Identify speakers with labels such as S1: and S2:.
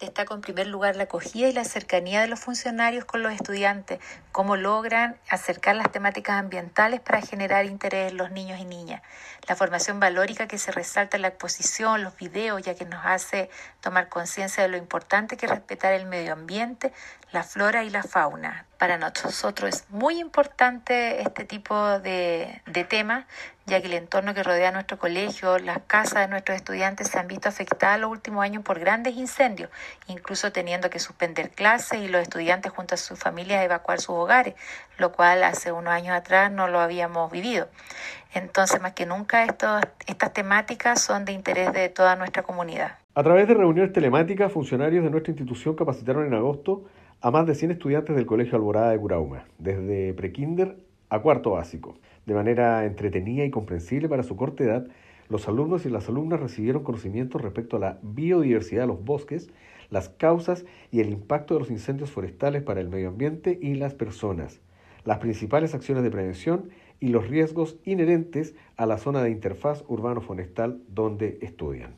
S1: Destaco en primer lugar la acogida y la cercanía de los funcionarios con los estudiantes, cómo logran acercar las temáticas ambientales para generar interés en los niños y niñas. La formación valórica que se resalta en la exposición, los videos, ya que nos hace tomar conciencia de lo importante que es respetar el medio ambiente, la flora y la fauna. Para nosotros es muy importante este tipo de, de temas, ya que el entorno que rodea nuestro colegio, las casas de nuestros estudiantes se han visto afectadas los últimos años por grandes incendios, incluso teniendo que suspender clases y los estudiantes junto a sus familias evacuar sus hogares, lo cual hace unos años atrás no lo habíamos vivido. Entonces, más que nunca, estas temáticas son de interés de toda nuestra comunidad.
S2: A través de reuniones telemáticas, funcionarios de nuestra institución capacitaron en agosto a más de 100 estudiantes del Colegio Alborada de Curauma, desde prekinder a cuarto básico. De manera entretenida y comprensible para su corta edad, los alumnos y las alumnas recibieron conocimientos respecto a la biodiversidad de los bosques, las causas y el impacto de los incendios forestales para el medio ambiente y las personas, las principales acciones de prevención y los riesgos inherentes a la zona de interfaz urbano-forestal donde estudian.